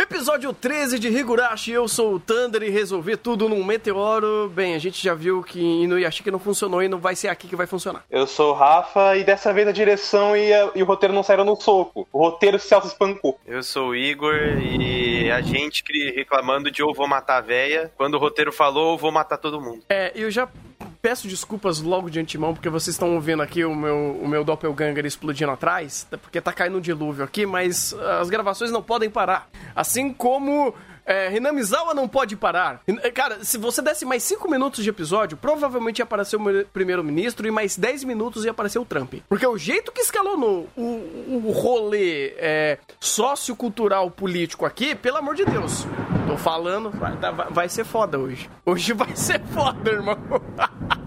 Episódio 13 de Higurashi, eu sou o Thunder e resolvi tudo num meteoro. Bem, a gente já viu que Inuyashiki não funcionou e não vai ser aqui que vai funcionar. Eu sou o Rafa e dessa vez a direção e, a, e o roteiro não saíram no soco. O roteiro se auto-espancou. Eu sou o Igor e a gente reclamando de ou vou matar a véia. Quando o roteiro falou, vou matar todo mundo. É, eu já peço desculpas logo de antemão, porque vocês estão ouvindo aqui o meu, o meu doppelganger explodindo atrás, porque tá caindo um dilúvio aqui, mas as gravações não podem parar. Assim como é, Hinamizawa não pode parar. Cara, se você desse mais 5 minutos de episódio, provavelmente ia aparecer o primeiro-ministro e mais 10 minutos ia aparecer o Trump. Porque o jeito que escalonou o, o rolê é, sociocultural político aqui, pelo amor de Deus. Tô falando, vai, vai ser foda hoje. Hoje vai ser foda, irmão.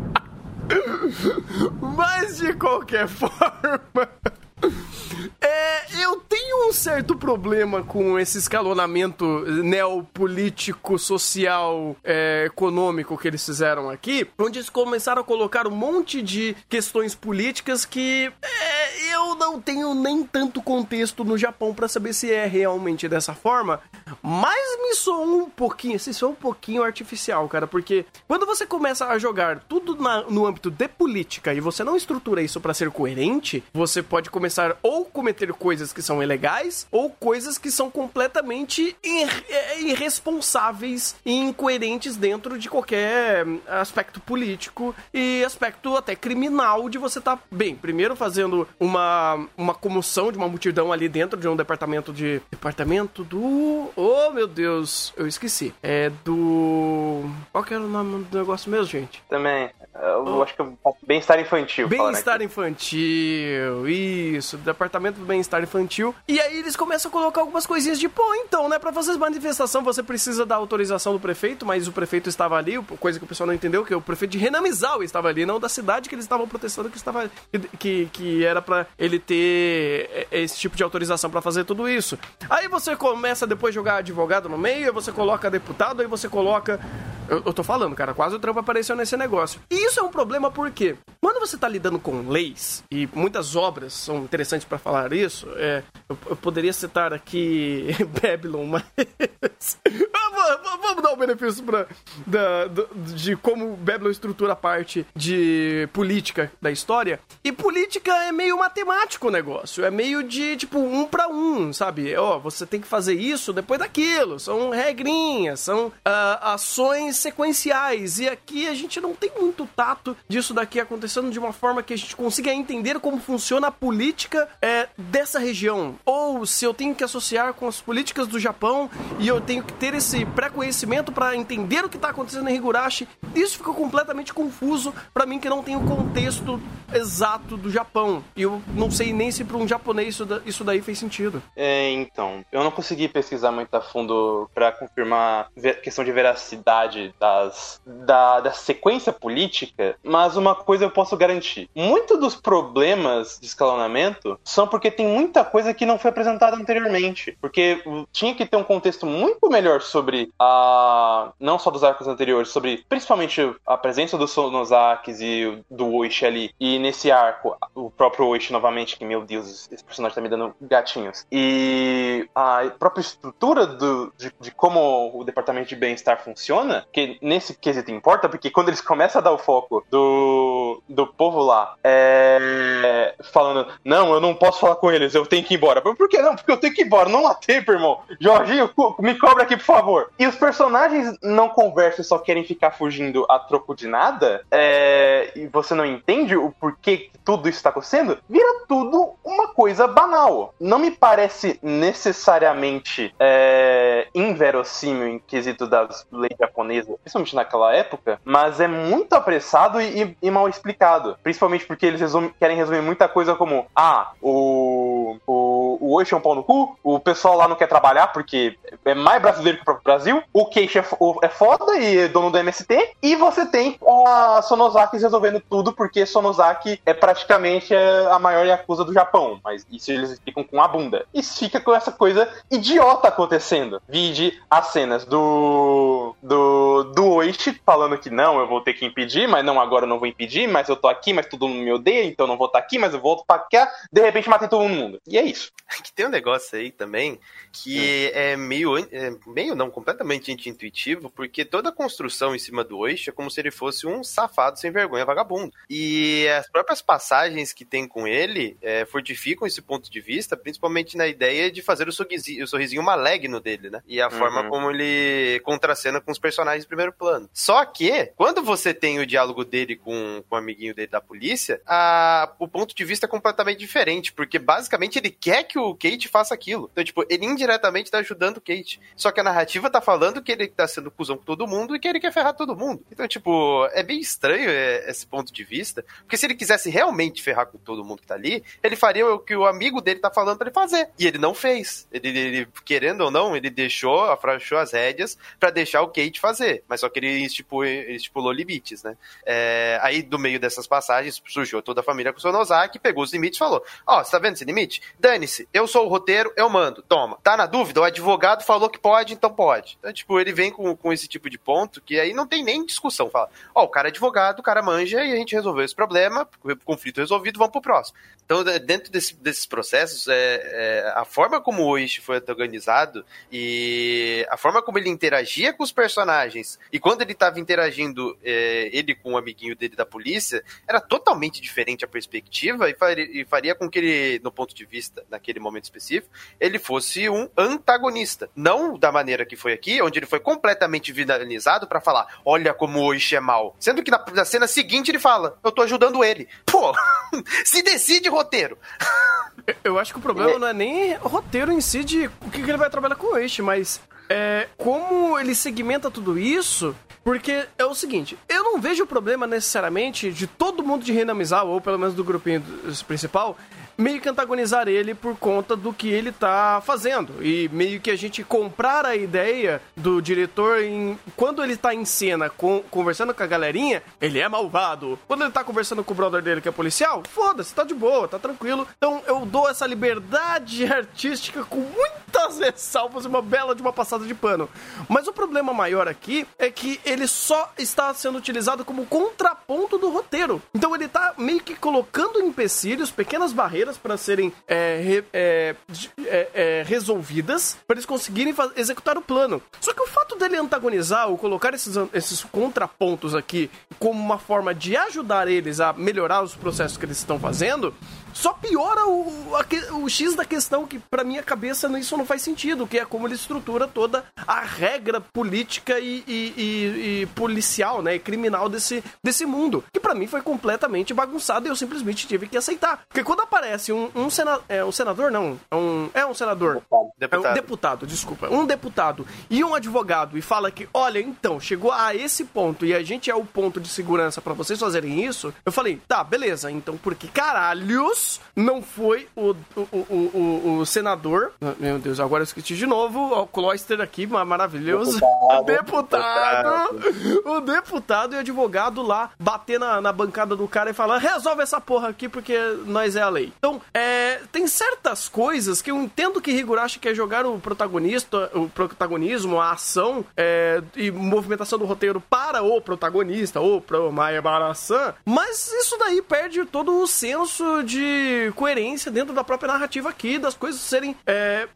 Mas de qualquer forma. É, eu tenho um certo problema com esse escalonamento neopolítico, social, é, econômico que eles fizeram aqui, onde eles começaram a colocar um monte de questões políticas que é, não tenho nem tanto contexto no Japão para saber se é realmente dessa forma, mas me soou um pouquinho, se soou um pouquinho artificial, cara, porque quando você começa a jogar tudo na, no âmbito de política e você não estrutura isso para ser coerente, você pode começar ou cometer coisas que são ilegais ou coisas que são completamente ir é, irresponsáveis e incoerentes dentro de qualquer aspecto político e aspecto até criminal de você estar, tá, bem, primeiro fazendo uma, uma comoção de uma multidão ali dentro de um departamento de. Departamento do. Oh, meu Deus, eu esqueci. É do. Qual que era o nome do negócio mesmo, gente? Também. Eu oh. acho que é bem-estar infantil. Bem-estar infantil, isso. Departamento do Bem-Estar Infantil. E aí eles começam a colocar algumas coisinhas de, pô, então, né? Pra fazer manifestação você precisa da autorização do prefeito, mas o prefeito estava ali, coisa que o pessoal não entendeu, que o prefeito de Renamizawa estava ali, não da cidade que eles estavam protestando que estava que, que era para ele ter esse tipo de autorização para fazer tudo isso. Aí você começa depois a jogar advogado no meio, aí você coloca deputado, aí você coloca eu, eu tô falando, cara, quase o Trump apareceu nesse negócio. E isso é um problema porque quando você tá lidando com leis, e muitas obras são interessantes para falar isso, é, eu, eu, poderia citar aqui Babylon, mas. Vamos dar o um benefício pra, da, de como Babylon estrutura a parte de política da história. E política é meio matemático o negócio. É meio de, tipo, um para um, sabe? Ó, oh, você tem que fazer isso depois daquilo. São regrinhas, são uh, ações sequenciais. E aqui a gente não tem muito tato disso daqui acontecendo de uma forma que a gente consiga entender como funciona a política é, dessa região. Ou se eu tenho que associar com as políticas do Japão e eu tenho que ter esse pré-conhecimento para entender o que está acontecendo em Higurashi, isso fica completamente confuso para mim que não tenho o contexto exato do Japão. E eu não sei nem se para um japonês isso, daí fez sentido. É, então, eu não consegui pesquisar muito a fundo para confirmar a questão de veracidade das, da, da sequência política, mas uma coisa eu posso garantir: muito dos problemas de escalonamento são porque tem muita coisa que não foi apresentada anteriormente. Porque tinha que ter um contexto muito melhor sobre a. não só dos arcos anteriores, sobre principalmente a presença dos Sonosakis e do Oishi ali. E nesse arco, o próprio Oishi novamente, que meu Deus, esse personagem tá me dando gatinhos. E a própria estrutura do, de, de como o departamento de bem-estar funciona, que nesse quesito importa, porque quando eles começam a dar o foco do, do povo lá, é, falando, não, eu não posso falar com eles, eu tenho que ir embora. Por que não? Porque eu tenho que ir embora, não lá tempo, irmão. Jorginho, me cobra aqui, por favor. E os personagens não conversam e só querem ficar fugindo a troco de nada, é, e você não entende o porquê que tudo isso está acontecendo, vira tudo uma coisa banal. Não me parece necessariamente é, inverossímil em quesito das leis japonesas principalmente naquela época, mas é muito apressado e, e mal explicado. Principalmente porque eles querem resumir muita coisa como: ah, o, o, o o Oishi é um pau no cu, o pessoal lá não quer trabalhar porque é mais brasileiro que o próprio Brasil, o Keiichi é, é foda e é dono do MST, e você tem a Sonozaki resolvendo tudo porque Sonozaki é praticamente a maior Yakuza do Japão, mas isso eles explicam com a bunda. Isso fica com essa coisa idiota acontecendo. Vide as cenas do do, do Oishi falando que não, eu vou ter que impedir, mas não, agora eu não vou impedir, mas eu tô aqui, mas todo mundo me odeia, então eu não vou estar tá aqui, mas eu volto pra cá, de repente matei todo mundo. E é isso. Que tem um negócio aí também que é meio, é meio não, completamente anti-intuitivo, porque toda a construção em cima do Oishi é como se ele fosse um safado sem vergonha vagabundo. E as próprias passagens que tem com ele é, fortificam esse ponto de vista, principalmente na ideia de fazer o sorrisinho, o sorrisinho maligno dele, né? E a uhum. forma como ele contracena com os personagens em primeiro plano. Só que, quando você tem o diálogo dele com, com o amiguinho dele da polícia, a, o ponto de vista é completamente diferente, porque basicamente ele quer que o Kate faça aquilo. Então, tipo, ele indiretamente tá ajudando o Kate. Só que a narrativa tá falando que ele tá sendo cuzão com todo mundo e que ele quer ferrar todo mundo. Então, tipo, é bem estranho é, esse ponto de vista, porque se ele quisesse realmente ferrar com todo mundo que tá ali, ele faria o que o amigo dele tá falando pra ele fazer. E ele não fez. Ele, ele querendo ou não, ele deixou, afrouxou as rédeas para deixar o Kate fazer. Mas só que ele estipulou, ele estipulou limites, né? É, aí, do meio dessas passagens, surgiu toda a família com o Sonozaki, pegou os limites e falou: Ó, oh, você tá vendo esse limite? Dane-se, eu sou o roteiro, eu mando, toma. Tá na dúvida? O advogado falou que pode, então pode. Então, tipo, ele vem com, com esse tipo de ponto que aí não tem nem discussão. Fala: Ó, oh, o cara é advogado, o cara manja e a gente resolveu esse problema, conflito resolvido, vamos pro próximo. Então, dentro desse, desses processos, é, é, a forma como o Oishi foi organizado e a forma como ele interagia com os personagens e quando ele estava interagindo, é, ele com o um amiguinho dele da polícia, era totalmente diferente a perspectiva e faria, e faria com que ele, no ponto de vista, naquele momento específico, ele fosse um antagonista. Não da maneira que foi aqui, onde ele foi completamente vilanizado para falar: olha como o Oishi é mal. Sendo que na, na cena seguinte ele fala: eu tô ajudando ele. Pô, se decide roteiro. Eu acho que o problema é. não é nem o roteiro em si de o que ele vai trabalhar com o mas é, como ele segmenta tudo isso, porque é o seguinte, eu não vejo o problema necessariamente de todo mundo de Renamizal, ou pelo menos do grupinho principal, meio que antagonizar ele por conta do que ele tá fazendo. E meio que a gente comprar a ideia do diretor em. Quando ele tá em cena com, conversando com a galerinha, ele é malvado. Quando ele tá conversando com o brother dele que é policial, foda-se, tá de boa, tá tranquilo. Então eu dou essa liberdade artística com muitas ressalvas uma bela de uma passada de pano. Mas o problema maior aqui é que ele só está sendo utilizado como contraponto do roteiro. Então ele tá meio que colocando empecilhos, pequenas barreiras para serem é, é, é, é, resolvidas para eles conseguirem executar o plano. Só que o fato dele antagonizar ou colocar esses, esses contrapontos aqui como uma forma de ajudar eles a melhorar os processos que eles estão fazendo só piora o, a, o X da questão, que pra minha cabeça isso não faz sentido, que é como ele estrutura toda a regra política e, e, e, e policial, né, e criminal desse, desse mundo, que para mim foi completamente bagunçado e eu simplesmente tive que aceitar. Porque quando aparece um, um, sena, é, um senador, não, é um, é um senador, deputado. É um deputado, desculpa, um deputado e um advogado e fala que, olha, então, chegou a esse ponto e a gente é o ponto de segurança para vocês fazerem isso, eu falei, tá, beleza, então por que caralhos não foi o, o, o, o, senador. Meu Deus, agora eu esqueci de novo. O Cloister aqui, maravilhoso. Deputado, deputado, deputado. O deputado e o advogado lá bater na, na bancada do cara e falar: resolve essa porra aqui porque nós é a lei. Então, é, tem certas coisas que eu entendo que Higurashi quer jogar o protagonista, o protagonismo, a ação é, e movimentação do roteiro para o protagonista ou para o Maia Barasan, mas isso daí perde todo o senso de coerência dentro da própria narrativa aqui, das coisas serem é,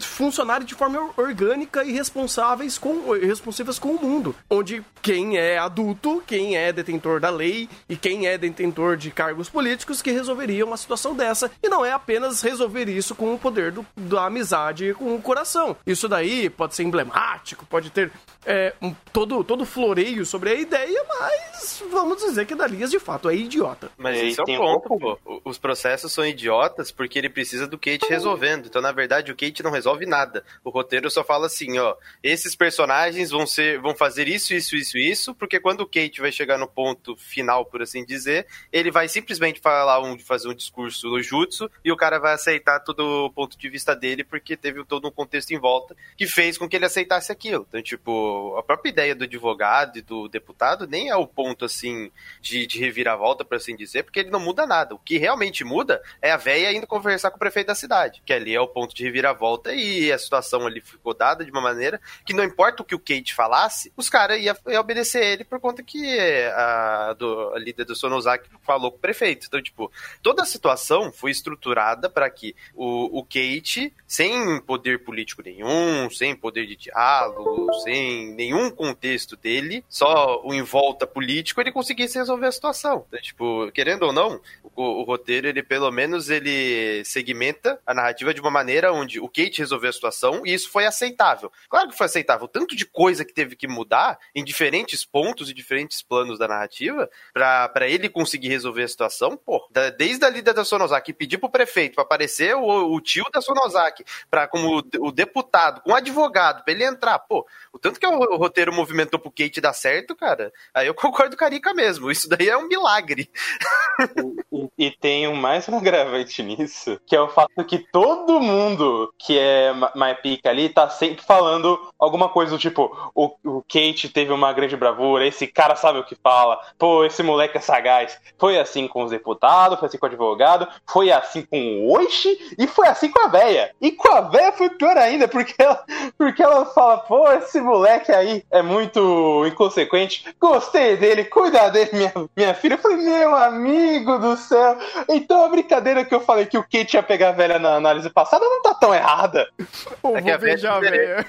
funcionarem de forma orgânica e responsáveis com, responsivas com o mundo. Onde quem é adulto, quem é detentor da lei e quem é detentor de cargos políticos que resolveria uma situação dessa. E não é apenas resolver isso com o poder do, da amizade e com o coração. Isso daí pode ser emblemático, pode ter é, um, todo, todo floreio sobre a ideia, mas vamos dizer que Dalias de fato é idiota. Mas esse é tem o um ponto, pô. Os processos são idiotas porque ele precisa do Kate resolvendo. Então, na verdade, o Kate não resolve nada. O roteiro só fala assim, ó, esses personagens vão ser, vão fazer isso, isso, isso, isso, porque quando o Kate vai chegar no ponto final, por assim dizer, ele vai simplesmente falar um, fazer um discurso no jutsu e o cara vai aceitar todo o ponto de vista dele porque teve todo um contexto em volta que fez com que ele aceitasse aquilo. Então, tipo, a própria ideia do advogado e do deputado nem é o ponto, assim, de, de reviravolta, por assim dizer, porque ele não muda nada. O que realmente muda é a véia indo conversar com o prefeito da cidade, que ali é o ponto de reviravolta e a situação ali ficou dada de uma maneira que não importa o que o Kate falasse, os caras iam ia obedecer ele por conta que a, do, a líder do Sonosaki falou com o prefeito. Então, tipo, toda a situação foi estruturada para que o, o Kate, sem poder político nenhum, sem poder de diálogo, sem nenhum contexto dele, só o em volta político, ele conseguisse resolver a situação. Então, tipo, querendo ou não, o, o roteiro, ele pelo menos ele segmenta a narrativa de uma maneira onde o Kate resolveu a situação e isso foi aceitável. Claro que foi aceitável. Tanto de coisa que teve que mudar em diferentes pontos e diferentes planos da narrativa para ele conseguir resolver a situação, pô, da- desde a líder da Sonosaki pedir pro prefeito pra aparecer o, o tio da Sonosaki para como o, o deputado, com o advogado, pra ele entrar, pô, o tanto que o, o roteiro movimentou pro Kate dar certo, cara, aí eu concordo com a Carica mesmo. Isso daí é um milagre. E, e tem um mais um agravante nisso, que é o fato que todo mundo que é mais pica ali tá sempre falando alguma coisa do tipo: o, o Kate teve uma grande bravura, esse cara sabe o que fala, pô, esse moleque é sagaz. Foi assim com os deputados, foi assim com o advogado, foi assim com o Oishi e foi assim com a véia. E com a véia foi pior ainda, porque ela, porque ela fala: pô, esse moleque aí é muito inconsequente, gostei dele, cuida dele, minha, minha filha. Eu falei: meu amigo do céu. Então a brincadeira que eu falei que o Kate ia pegar a velha na análise passada não tá tão errada. Ou É que vou a véia beijar a tem véia.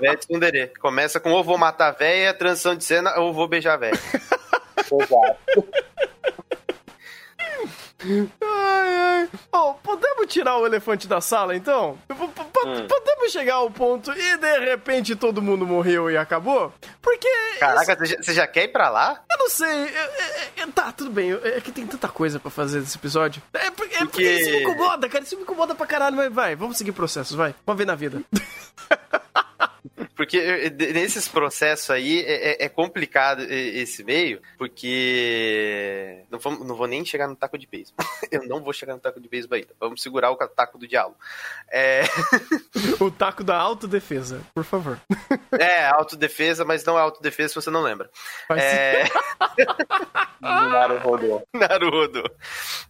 É tsundere. Começa com ou vou matar a véia, transição de cena, ou vou beijar a véia. Exato. Ai, ai. Oh, podemos tirar o elefante da sala, então? P- p- p- Hum. Podemos chegar ao ponto e de repente todo mundo morreu e acabou? Porque. Caraca, você já, você já quer ir pra lá? Eu não sei. eu- eu- eu- tá, tudo bem. É que tem tanta coisa pra fazer nesse episódio. É porque, é porque isso me incomoda, cara. Isso me incomoda pra caralho. Mas vai, vamos seguir processos, vai. Vamos ver na vida. Porque eh, de- nesses processos aí é, é- é complicado eh, esse meio, porque. Não vou, não vou nem chegar no taco de beisebol. Eu não vou chegar no taco de beisebol ainda. Vamos segurar o taco do diálogo. É, o taco da autodefesa, por favor. é autodefesa, mas não é autodefesa se você não lembra. Faz É. Naruhodo. Naruto.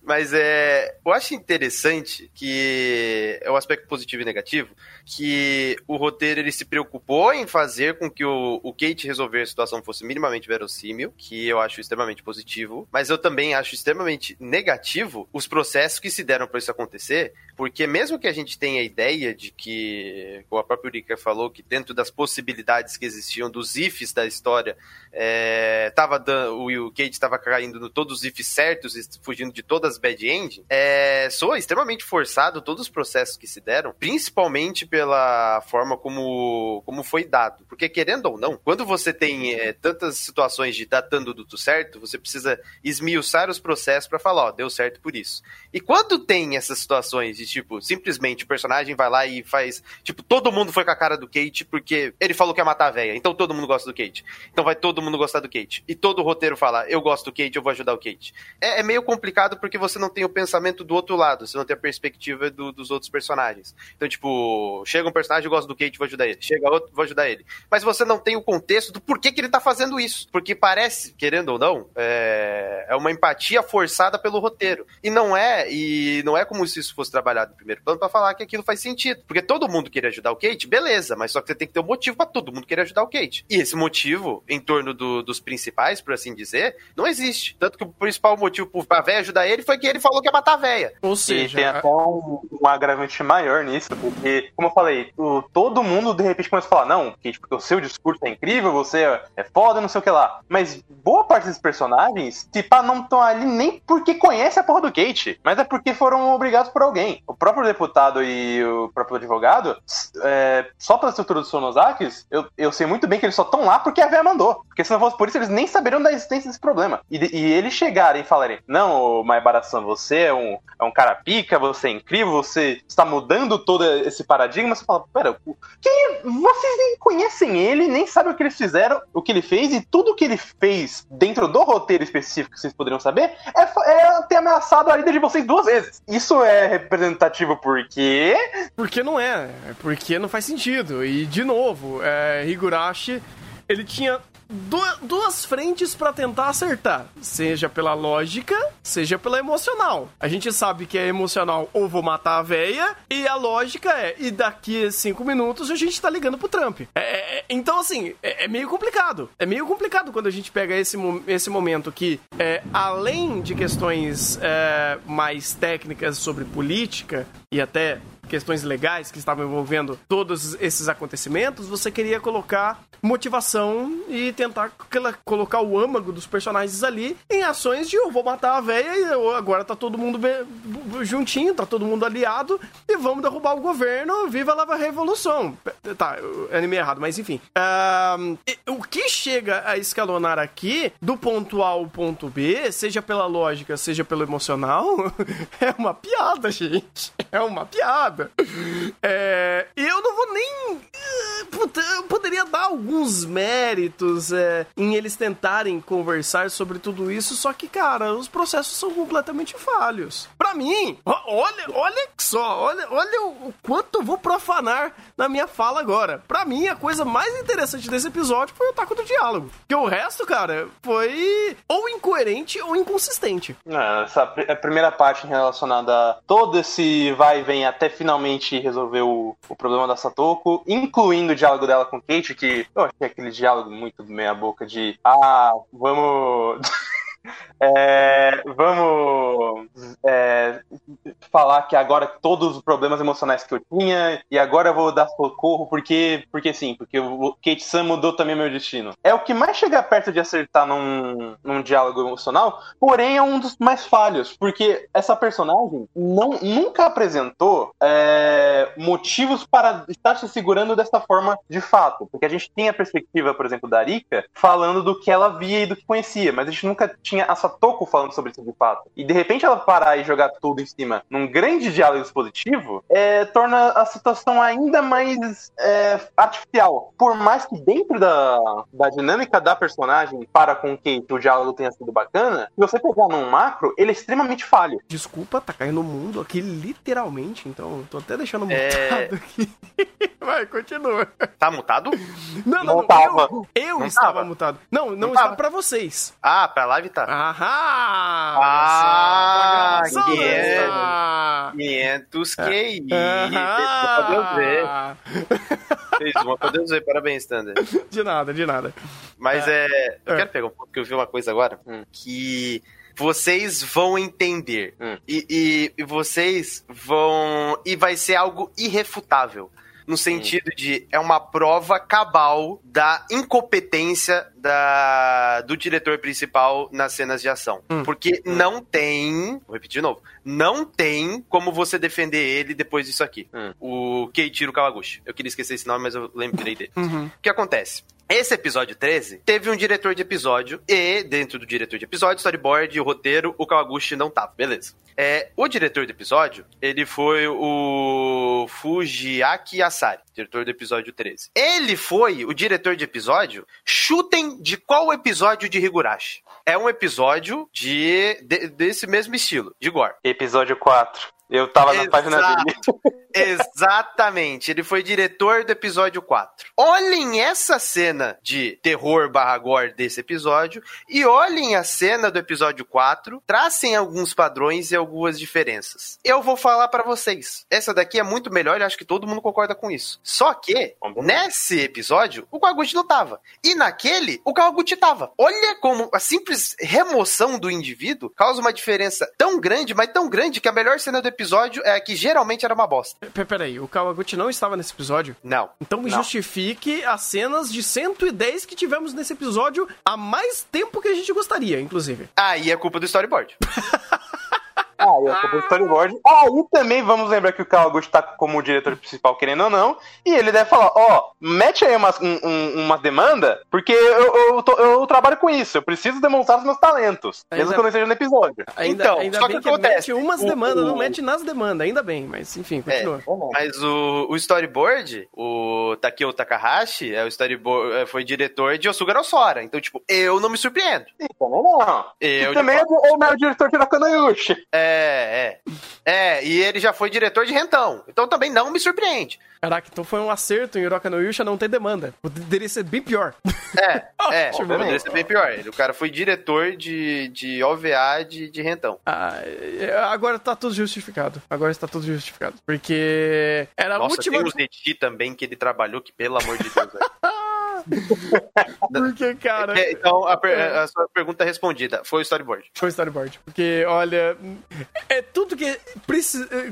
Mas é, eu acho interessante que é o aspecto positivo e negativo que o roteiro ele se preocupou em fazer com que o, o Kate resolver a situação fosse minimamente verossímil, que eu acho extremamente positivo, mas eu também acho extremamente negativo os processos que se deram para isso acontecer, porque mesmo que a gente tenha a ideia de que, como a própria Urika falou, que dentro das possibilidades que existiam dos ifs da história, é, tava dando, o, o Kate estava caindo no todos os ifs certos fugindo de todas as bad end, é, soa extremamente forçado todos os processos que se deram, principalmente pela forma como, como foi dado. Porque, querendo ou não, quando você tem é, tantas situações de tá dando tudo certo, você precisa esmiuçar os processos para falar, ó, deu certo por isso. E quando tem essas situações de, tipo, simplesmente o personagem vai lá e faz, tipo, todo mundo foi com a cara do Kate porque ele falou que ia matar a véia, então todo mundo gosta do Kate. Então vai todo mundo gostar do Kate. E todo o roteiro fala, eu gosto do Kate, eu vou ajudar o Kate. É, é meio complicado porque você não tem o pensamento do outro lado, você não tem a perspectiva do- dos outros personagens. Então, tipo, chega um personagem, eu gosto do Kate, vou ajudar ele. Chega outro, vou ajudar ele. Mas você não tem o contexto do porquê que ele tá fazendo isso. Porque parece, querendo ou não, é, é uma empatia forçada pelo roteiro. E não é, e não é como se isso fosse trabalhado no primeiro plano pra falar que aquilo faz sentido. Porque todo mundo queria ajudar o Kate, beleza, mas só que você tem que ter um motivo pra todo mundo querer ajudar o Kate. E esse motivo, em torno do- dos principais, por assim dizer, não existe. Tanto que o principal motivo pra véia ajudar ele foi que ele falou que ia matar a véia. Ou E seja, tem até um, um agravante maior nisso, porque, como eu falei, o- todo mundo de repente começa a falar, não, que tipo, o seu discurso é incrível, você é foda, não sei o que lá. Mas boa parte desses personagens, tipo, não estão ali nem porque conhece a porra do Kate, mas é porque foram obrigados por alguém. O próprio deputado e o próprio advogado, é, só pela estrutura dos Sonosakis, eu, eu sei muito bem que eles só estão lá porque a véia mandou. Porque se não fosse por isso, eles nem saberiam da existência desse problema. E, e eles chegarem e falarem, não, Maibara-san, você é um, é um cara pica, você é incrível, você está mudando todo esse paradigma, você fala, pera, que nem conhecem ele, nem sabem o que eles fizeram, o que ele fez, e tudo que ele fez dentro do roteiro específico que vocês poderiam saber é, é ter ameaçado a vida de vocês duas vezes. Isso é representativo porque. Porque não é, porque não faz sentido. E, de novo, é, Higurashi ele tinha duas frentes para tentar acertar, seja pela lógica, seja pela emocional. A gente sabe que é emocional ou vou matar a véia, e a lógica é, e daqui a cinco minutos a gente tá ligando pro Trump. É, é, é então, assim, é, é, meio complicado. É meio complicado quando a gente pega esse, esse momento que, é, além de questões é, mais técnicas sobre política e até questões legais que estavam envolvendo todos esses acontecimentos, você queria colocar motivação e tentar colocar o âmago dos personagens ali em ações de eu vou matar a véia e agora tá todo mundo juntinho, tá todo mundo aliado e vamos derrubar o governo, viva a revolução. Tá, anime errado, mas enfim. O que chega a escalonar aqui, do ponto A ao ponto B, seja pela lógica, seja pelo emocional, é uma piada, gente. É uma piada. É, eu não vou nem. Puta, eu poderia dar alguns méritos é, em eles tentarem conversar sobre tudo isso, só que, cara, os processos são completamente falhos. Para mim, olha, olha só, olha, olha o, quanto eu vou profanar na minha fala agora. Para mim, a coisa mais interessante desse episódio foi o taco do diálogo. Que o resto, cara, foi ou incoerente ou inconsistente. Não, essa primeira parte relacionada a todo esse vai e vem até finalmente resolver o, o problema da Satoko, incluindo o diálogo dela com Kate, que eu achei aquele diálogo muito meia boca de ah, vamos. É, vamos é, falar que agora todos os problemas emocionais que eu tinha e agora eu vou dar socorro porque porque sim, porque o Kate Sam mudou também meu destino. É o que mais chega perto de acertar num, num diálogo emocional, porém é um dos mais falhos, porque essa personagem não, nunca apresentou é, motivos para estar se segurando dessa forma de fato, porque a gente tem a perspectiva, por exemplo, da Arika falando do que ela via e do que conhecia, mas a gente nunca tinha a Satoko falando sobre isso de fato. E de repente ela parar e jogar tudo em cima num grande diálogo expositivo é, torna a situação ainda mais é, artificial. Por mais que dentro da, da dinâmica da personagem para com quem o diálogo tenha sido bacana, se você pegar num macro, ele é extremamente falho. Desculpa, tá caindo o mundo aqui literalmente, então tô até deixando é. mutado é... aqui. Vai, continua. Tá mutado? Não, não, não, não eu, eu não estava tava. mutado. Não, não, não estava pra vocês. Ah, pra live tá. Aham! Ah, 500 QI. Pra Deus ver. Fez uma pra Deus ver. Parabéns, Thunder. De nada, de nada. Mas é. é eu é. quero pegar um pouco, porque eu vi uma coisa agora hum. que vocês vão entender. Hum. E, e, e, vocês vão. E vai ser algo irrefutável no sentido de é uma prova cabal da incompetência da, do diretor principal nas cenas de ação. Hum. Porque hum. não tem, vou repetir de novo, não tem como você defender ele depois disso aqui. Hum. O Keiichiro Kawaguchi. Eu queria esquecer esse nome, mas eu lembrei dele. Uhum. O que acontece? Esse episódio 13 teve um diretor de episódio e, dentro do diretor de episódio, storyboard, o roteiro, o Kawaguchi não tava, beleza. É, o diretor do episódio, ele foi o Fujiaki Asari, diretor do episódio 13. Ele foi o diretor de episódio, chutem de qual episódio de Higurashi. É um episódio de, de desse mesmo estilo, de gore. Episódio 4. Eu tava Exato. na página dele. Exatamente. Ele foi diretor do episódio 4. Olhem essa cena de terror barra gore desse episódio e olhem a cena do episódio 4. Tracem alguns padrões e algumas diferenças. Eu vou falar para vocês. Essa daqui é muito melhor e acho que todo mundo concorda com isso. Só que, nesse episódio, o Kawaguchi não tava. E naquele, o Kawaguchi tava. Olha como a simples remoção do indivíduo causa uma diferença tão grande, mas tão grande que a melhor cena do episódio episódio é que geralmente era uma bosta. P- Peraí, o Kawaguchi não estava nesse episódio? Não. Então me Não. justifique as cenas de 110 que tivemos nesse episódio há mais tempo que a gente gostaria, inclusive. Aí é culpa do storyboard. Ah, eu tô com storyboard. Aí também vamos lembrar que o Kawaguchi tá como diretor principal, querendo ou não, e ele deve falar, ó, mete aí umas, um, um- uma demanda, porque eu, eu, tô- eu trabalho com isso, eu preciso demonstrar os meus talentos, mesmo Ainda- que eu não esteja no episódio. Ainda, Então, ainda só bem que que, acontece, mete umas o- demandas, não o- mete nas demandas, ainda bem, mas enfim, continua. Mas o, o storyboard, o Takeo Takahashi, é o storyboard, é, foi diretor de Osuga no Sora. Então, tipo, eu não me surpreendo. Sim, também não. Eu e também é o, é o meu diretor Hiroka Yushi. É, é. É, e ele já foi diretor de Rentão. Então também não me surpreende. Caraca, então foi um acerto em Hiroka no Yusha não ter demanda. Poderia ser bem pior. É, é. Poderia ser bem pior. O cara foi diretor de, de OVA de, de Rentão. Ah, é, agora tá tudo justificado. Agora está tudo justificado. Porque era a Nossa, última. tem os Eti também que ele trabalhou, que pelo amor de Deus. Porque, cara. É, então, a, per- a sua pergunta respondida. Foi o storyboard. Foi storyboard. Porque, olha, é tudo que,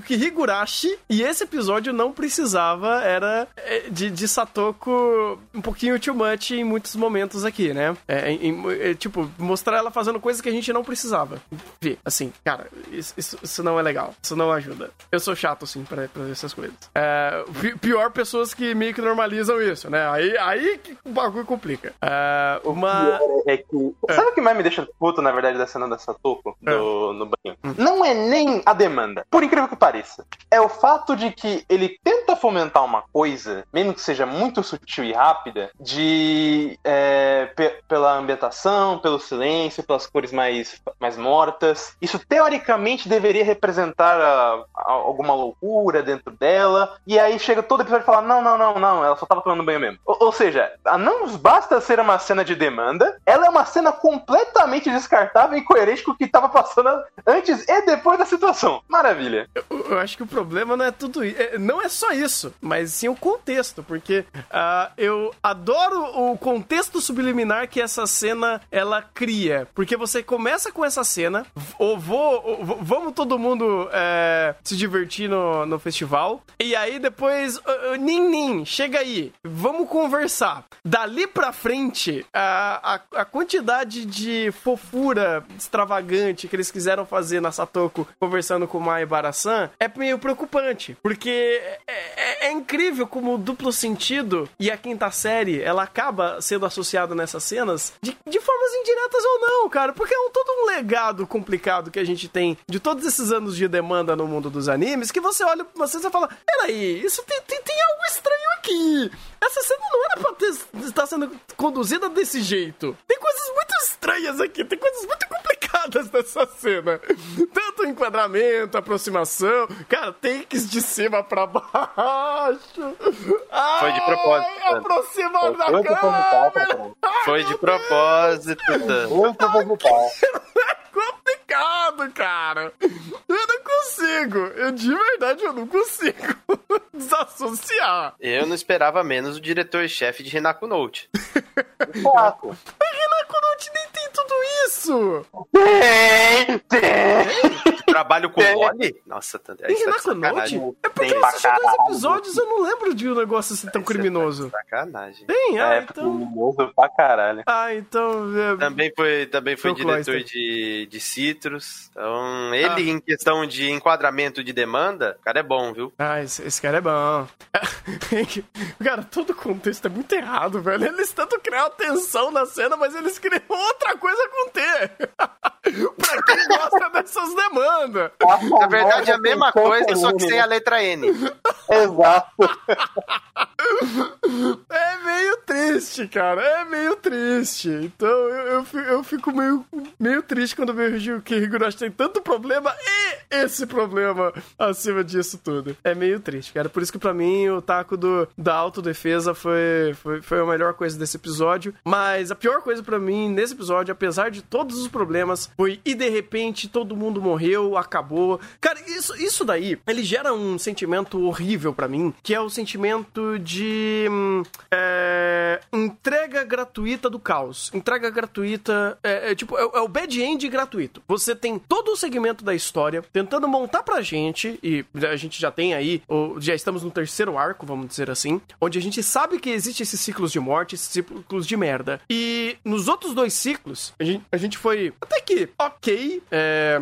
que Higurashi e esse episódio não precisava era é, de, de Satoko um pouquinho too much em muitos momentos aqui, né? É, em- é, tipo, mostrar ela fazendo coisas que a gente não precisava ver. Assim, cara, isso, isso- isso não é legal. Isso não ajuda. Eu sou chato, assim, pra, pra essas coisas. É, pi- pior pessoas que meio que normalizam isso, né? Aí, aí o bagulho complica. É, uma... É que. Sabe o que mais me deixa puto, na verdade, da cena da Satoko do, no banho? Não é nem a demanda, por incrível que pareça. É o fato de que ele tenta fomentar uma coisa, mesmo que seja muito sutil e rápida, de. é, pe- pela ambientação, pelo silêncio, pelas cores mais, mais mortas. Isso teoricamente deveria representar a- a- alguma loucura dentro dela. E aí chega todo episódio e fala: não, não, não, não, ela só tava tomando banho mesmo. Ou, ou seja, não basta ser uma cena de demanda, ela é uma cena completamente descartável e coerente com o que tava passando antes e depois da situação. Maravilha. Eu eu acho que o problema não é tudo isso. Não é só isso, mas sim o contexto, porque ah, eu adoro o contexto subliminar que essa cena ela cria. Porque você começa com essa cena, ou vou, ou vamos todo mundo é, se divertir no, no festival, e aí depois, ah, ah, nin, nin, chega aí, vamos conversar. Dali pra frente, a, a, a quantidade de fofura extravagante que eles quiseram fazer na Satoko conversando com Mai Barasan é meio preocupante. Porque é, é- é incrível como o duplo sentido e a quinta série ela acaba sendo associada nessas cenas de, de formas indiretas ou não, cara. Porque é um, todo um legado complicado que a gente tem de todos esses anos de demanda no mundo dos animes que você olha pra você e fala: peraí, isso tem, tem, tem algo estranho aqui. Essa cena não era pra ter, estar sendo conduzida desse jeito. Tem coisas muito estranhas aqui, tem coisas muito complicadas nessa cena. Tanto enquadramento, aproximação, cara, takes de cima pra baixo. Foi de propósito, Ai. Aproximar da câmera. cara. Foi de propósito. Foi proposital. É complicado, cara. Eu não consigo. Eu de verdade eu não consigo desassociar. Eu não esperava menos o diretor-chefe de Renaku Note. Fato. Renato Note nem tem tudo isso. Tem, tem. Trabalho com É. Loli? Nossa, tanto. Tem Isso tá de Renato Note? É porque Tem eu assisti dois episódios eu não lembro de um negócio assim tão é criminoso. Sacanagem. Tem, ah, É, então. criminoso pra caralho. Ah, então. é, Também foi, também foi Phil diretor Cloyster. de, de Citrus. Então, ele, Ah. em questão de enquadramento de demanda, o cara é bom, viu? Ah, esse, esse cara é bom. cara, todo o contexto é muito errado, velho. Eles tentam criar uma tensão na cena, mas eles criam outra coisa com T. pra quem gosta dessas demandas. Na verdade, é a mesma coisa, só que sem a letra N. Exato. É meio triste, cara. É meio triste. Então eu, eu, fi- eu fico meio, meio triste quando vejo que Higurashi tem tanto problema e esse problema acima disso tudo. É meio triste, cara. Por isso que pra mim o taco do, da autodefesa foi, foi, foi a melhor coisa desse episódio. Mas a pior coisa pra mim nesse episódio, apesar de todos os problemas, foi e de repente todo mundo morreu, acabou. Cara, isso, isso daí, ele gera um sentimento horrível pra mim, que é o sentimento de. hum, é, entrega gratuita do caos. Entrega gratuita. É, é tipo, é, é, o bad end gratuito. Você tem todo o segmento da história tentando montar pra gente, e a gente já tem aí, já estamos no terceiro arco, vamos dizer assim, onde a gente sabe que existe esses ciclos de morte, esses ciclos de merda. E nos outros dois ciclos, a gente, a gente foi até que ok é,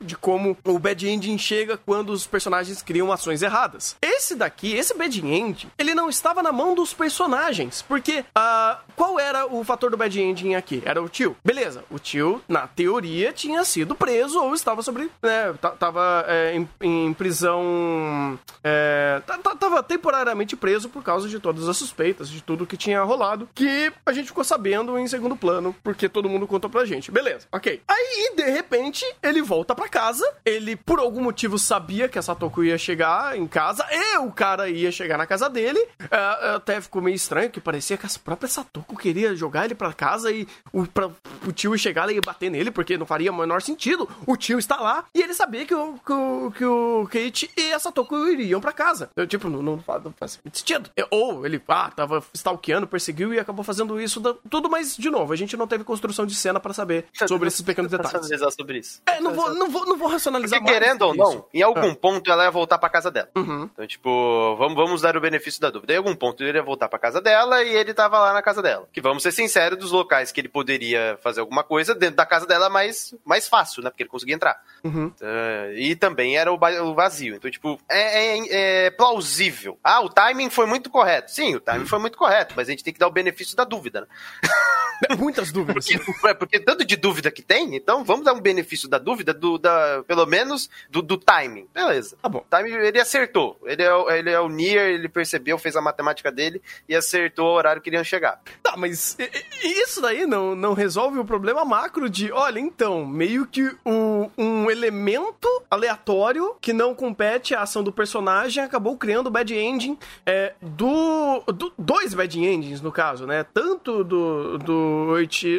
de como o bad ending chega quando os personagens criam ações erradas. Esse daqui, esse bad ending, ele não estava na mão dos personagens, porque uh, qual era o fator do bad ending aqui? Era o tio. Beleza, o tio, na teoria, tinha sido preso ou estava sobre. Né, tava é, em, em, prisão. É, tava temporariamente preso por causa de todas as suspeitas, de tudo que tinha rolado, que a gente ficou sabendo em segundo plano, porque todo mundo contou pra gente. Beleza, ok. Aí, de repente, ele volta pra casa, ele, por algum motivo, sabia que a Satoko ia chegar em casa, e o cara ia chegar na casa dele. É, até ficou meio estranho, que parecia que a própria Satoko queria jogar ele pra casa e o, pra, o tio chegar lá e bater nele, porque não faria o menor sentido. O tio está lá e ele sabia que o, que o, que o Kate e a Satoko iriam pra casa. Eu, tipo, não, não, não faz sentido. Ou ele, ah, tava stalkeando, perseguiu e acabou fazendo isso, tudo, mas, de novo, a gente não teve construção de cena para saber sobre esses pequenos detalhes. sobre isso. É, não vou, não vou, não vou racionalizar Porque, querendo ou não, em algum ah. ponto ela ia voltar pra casa dela. Uhum. Então, tipo, vamos, vamos dar o benefício da dúvida. Em algum ponto ele ia voltar pra casa dela e ele tava lá na casa dela. Que vamos ser sinceros, dos locais que ele poderia fazer alguma coisa, dentro da casa dela mais, mais fácil, né? Porque ele conseguia entrar. Uhum. Uh, e também era o, o, vazio. Então, tipo, é, é, é, plausível. Ah, o timing foi muito correto. Sim, o timing uhum. foi muito correto, mas a gente tem que dar o benefício da dúvida, né? Muitas dúvidas. Porque, é, porque tanto de dúvida que tem, então vamos dar um benefício da dúvida, do, da, pelo menos do, do timing. Beleza. Tá bom. Timing, ele acertou. Ele é, ele é o Nier, ele percebeu, fez a matemática dele e acertou o horário que iriam chegar. Tá, mas isso daí não, não resolve o problema macro de, olha, então, meio que o, um elemento aleatório que não compete à ação do personagem acabou criando o bad ending é, do, do, Dois bad endings, no caso, né? Tanto do, do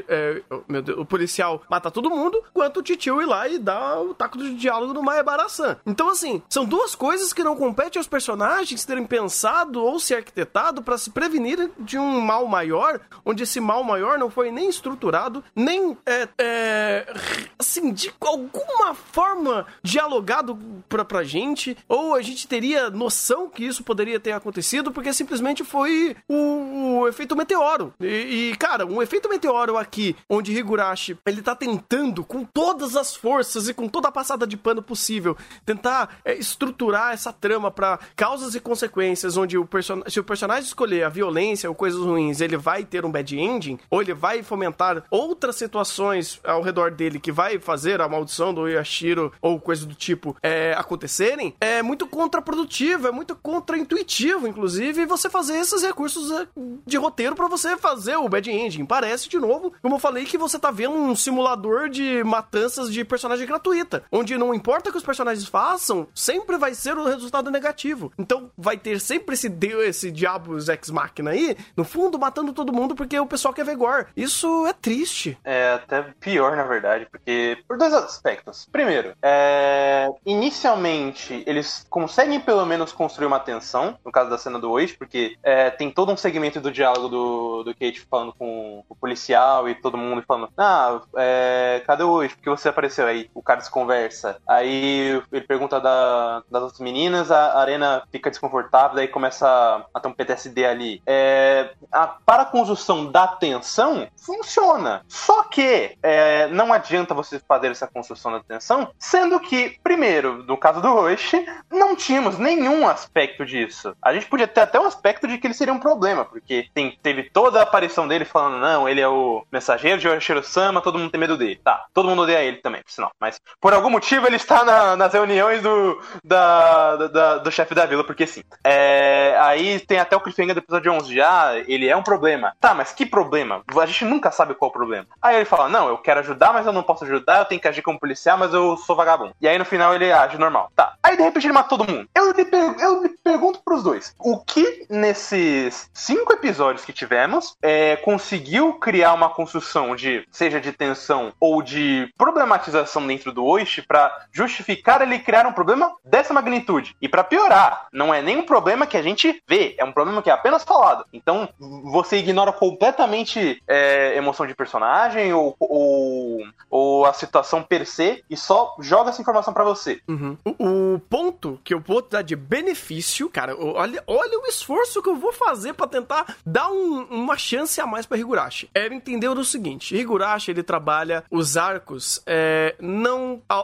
é, Deus, o policial mata todo mundo, quanto o Titio ir lá e o taco de diálogo no Maebara-san. Então, assim, são duas coisas que não competem aos personagens terem pensado ou se arquitetado para se prevenir de um mal maior, onde esse mal maior não foi nem estruturado, nem, é, é, assim, de alguma forma dialogado pra, pra gente, ou a gente teria noção que isso poderia ter acontecido, porque simplesmente foi o, o efeito meteoro. E, e, cara, um efeito meteoro aqui, onde Higurashi, ele tá tentando, com todas as forças e com toda a passada de pano possível, tentar é, estruturar essa trama para causas e consequências, onde o se o personagem escolher a violência ou coisas ruins, ele vai ter um bad ending, ou ele vai fomentar outras situações ao redor dele que vai fazer a maldição do Yashiro ou coisas do tipo é, acontecerem, é muito contraprodutivo, é muito contraintuitivo, inclusive, você fazer esses recursos é, de roteiro para você fazer o bad ending. Parece de novo, como eu falei, que você tá vendo um simulador de matanças de personagem gratuita, onde não importa o que os personagens façam, sempre vai ser o resultado negativo. Então vai ter sempre esse, esse diabos ex-máquina aí, no fundo, matando todo mundo porque o pessoal quer ver gore. Isso é triste. É até pior, na verdade, porque por dois aspectos. Primeiro, é... inicialmente eles conseguem pelo menos construir uma tensão, no caso da cena do Oishi, porque é, tem todo um segmento do diálogo do, do Kate falando com o policial e todo mundo falando: Ah, é, cadê hoje? Porque você apareceu aí? O cara desconversa. Aí ele pergunta da, das outras meninas, a Arena fica desconfortável, daí começa a ter um PTSD ali. É, a, para a construção da tensão, funciona. Só que é, não adianta você fazer essa construção da tensão, sendo que, primeiro, no caso do Roche, não tínhamos nenhum aspecto disso. A gente podia ter até um aspecto de que ele seria um problema, porque tem, teve toda a aparição dele falando, não, ele é o mensageiro de Yoshiro-sama, todo mundo tem medo dele. Tá, todo mundo odeia ele também, por sinal. Mas por algum motivo ele está na, nas reuniões do, da, da, do chefe da vila, porque sim. É, aí tem até o cliffhanger do episódio 11 já, ele é um problema. Tá, mas que problema? A gente nunca sabe qual é o problema. Aí ele fala, não, eu quero ajudar, mas eu não posso ajudar, eu tenho que agir como policial, mas eu sou vagabundo. E aí no final ele age normal. Tá. Aí de repente ele mata todo mundo. Eu lhe, eu lhe pergunto pros dois: o que nesses cinco episódios que tivemos é, conseguiu criar uma construção de, seja de tensão ou de problematização dentro do Oishi para justificar ele criar um problema dessa magnitude? E para piorar, não é nem um problema que a gente vê, é um problema que é apenas falado. Então você ignora completamente é, emoção de personagem ou, ou, ou, a situação per se e só joga essa informação para você. Uhum. O, o, ponto que eu vou dar de benefício, cara, olha, olha o esforço que eu vou fazer para tentar dar um, uma chance a mais para Higurashi. É entender o seguinte: Higurashi ele trabalha os arcos é, não,